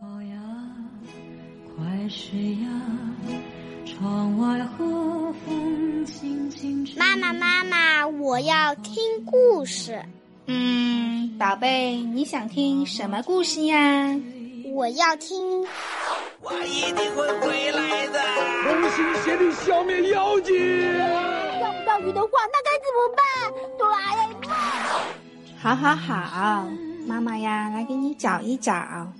宝呀，快睡呀，窗外和风轻轻吹。妈妈，妈妈，我要听故事。嗯，宝贝，你想听什么故事呀？我要听。我一定会回来的。同心协力消灭妖精。钓不到鱼的话，那该怎么办？哆啦 A 梦。好好好，妈妈呀，来给你找一找。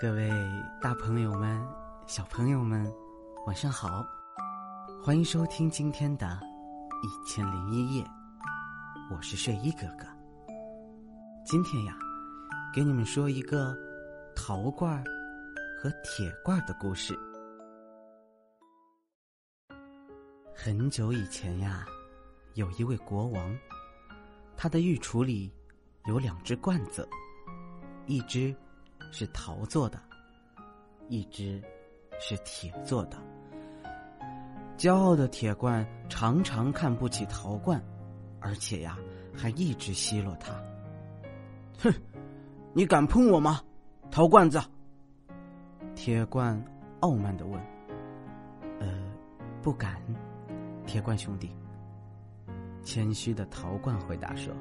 各位大朋友们、小朋友们，晚上好！欢迎收听今天的《一千零一夜》，我是睡衣哥哥。今天呀，给你们说一个陶罐和铁罐的故事。很久以前呀，有一位国王，他的御厨里有两只罐子，一只是陶做的，一只是铁做的。骄傲的铁罐常常看不起陶罐，而且呀，还一直奚落他。哼，你敢碰我吗，陶罐子？铁罐傲慢的问。呃，不敢。铁罐兄弟，谦虚的陶罐回答说：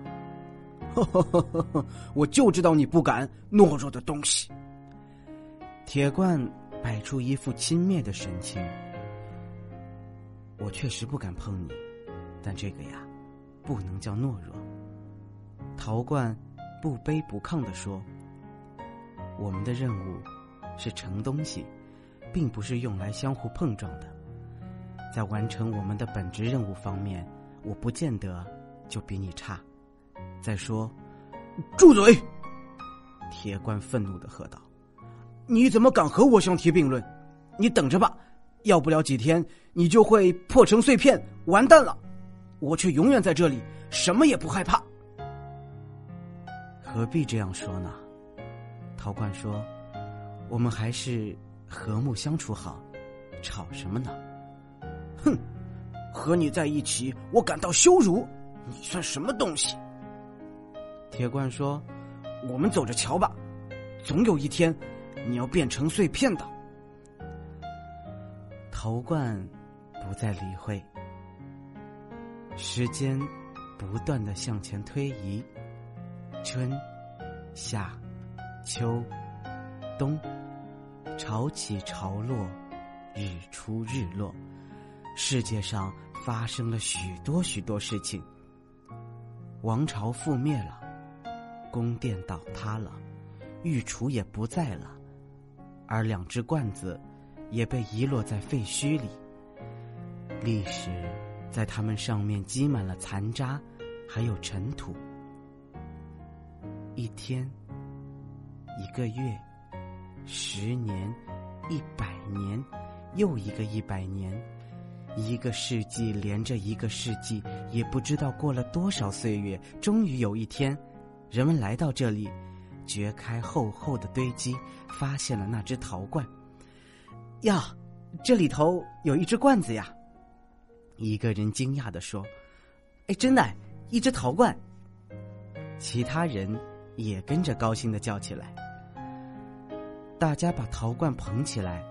“我就知道你不敢，懦弱的东西。”铁罐摆出一副轻蔑的神情：“我确实不敢碰你，但这个呀，不能叫懦弱。”陶罐不卑不亢的说：“我们的任务是盛东西，并不是用来相互碰撞的。”在完成我们的本职任务方面，我不见得就比你差。再说，住嘴！铁罐愤怒的喝道：“你怎么敢和我相提并论？你等着吧，要不了几天，你就会破成碎片，完蛋了！我却永远在这里，什么也不害怕。”何必这样说呢？陶罐说：“我们还是和睦相处好，吵什么呢？”哼，和你在一起，我感到羞辱。你算什么东西？铁罐说：“我们走着瞧吧，总有一天，你要变成碎片的。”陶罐不再理会。时间不断的向前推移，春、夏、秋、冬，潮起潮落，日出日落。世界上发生了许多许多事情，王朝覆灭了，宫殿倒塌了，御厨也不在了，而两只罐子也被遗落在废墟里。历史在它们上面积满了残渣，还有尘土。一天，一个月，十年，一百年，又一个一百年。一个世纪连着一个世纪，也不知道过了多少岁月。终于有一天，人们来到这里，掘开厚厚的堆积，发现了那只陶罐。呀，这里头有一只罐子呀！一个人惊讶的说：“哎，真的，一只陶罐。”其他人也跟着高兴的叫起来。大家把陶罐捧起来。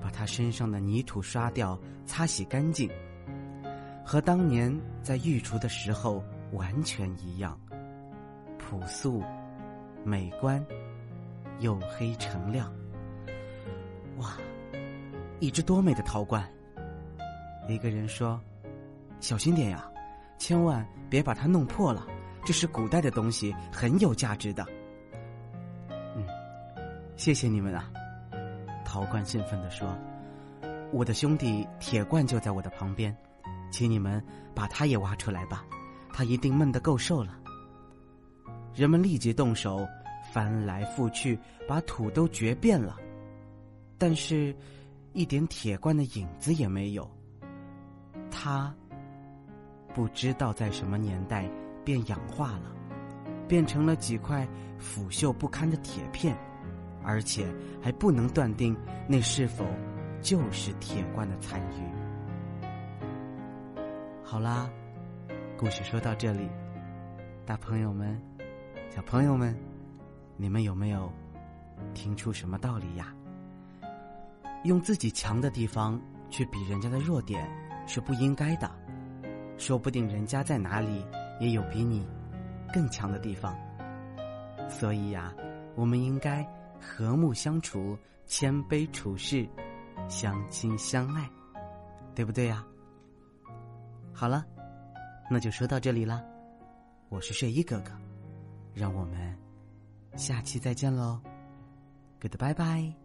把他身上的泥土刷掉，擦洗干净，和当年在御厨的时候完全一样，朴素、美观、黝黑澄亮。哇，一只多美的陶罐！一个人说：“小心点呀，千万别把它弄破了。这是古代的东西，很有价值的。”嗯，谢谢你们啊。陶罐兴奋地说：“我的兄弟铁罐就在我的旁边，请你们把他也挖出来吧，他一定闷得够受了。”人们立即动手，翻来覆去，把土都掘遍了，但是，一点铁罐的影子也没有。他不知道在什么年代便氧化了，变成了几块腐朽不堪的铁片。而且还不能断定那是否就是铁罐的残余。好啦，故事说到这里，大朋友们、小朋友们，你们有没有听出什么道理呀？用自己强的地方去比人家的弱点是不应该的，说不定人家在哪里也有比你更强的地方。所以呀，我们应该和睦相处，谦卑处事，相亲相爱，对不对呀？好了，那就说到这里啦。我是睡衣哥哥，让我们下期再见喽，Goodbye bye。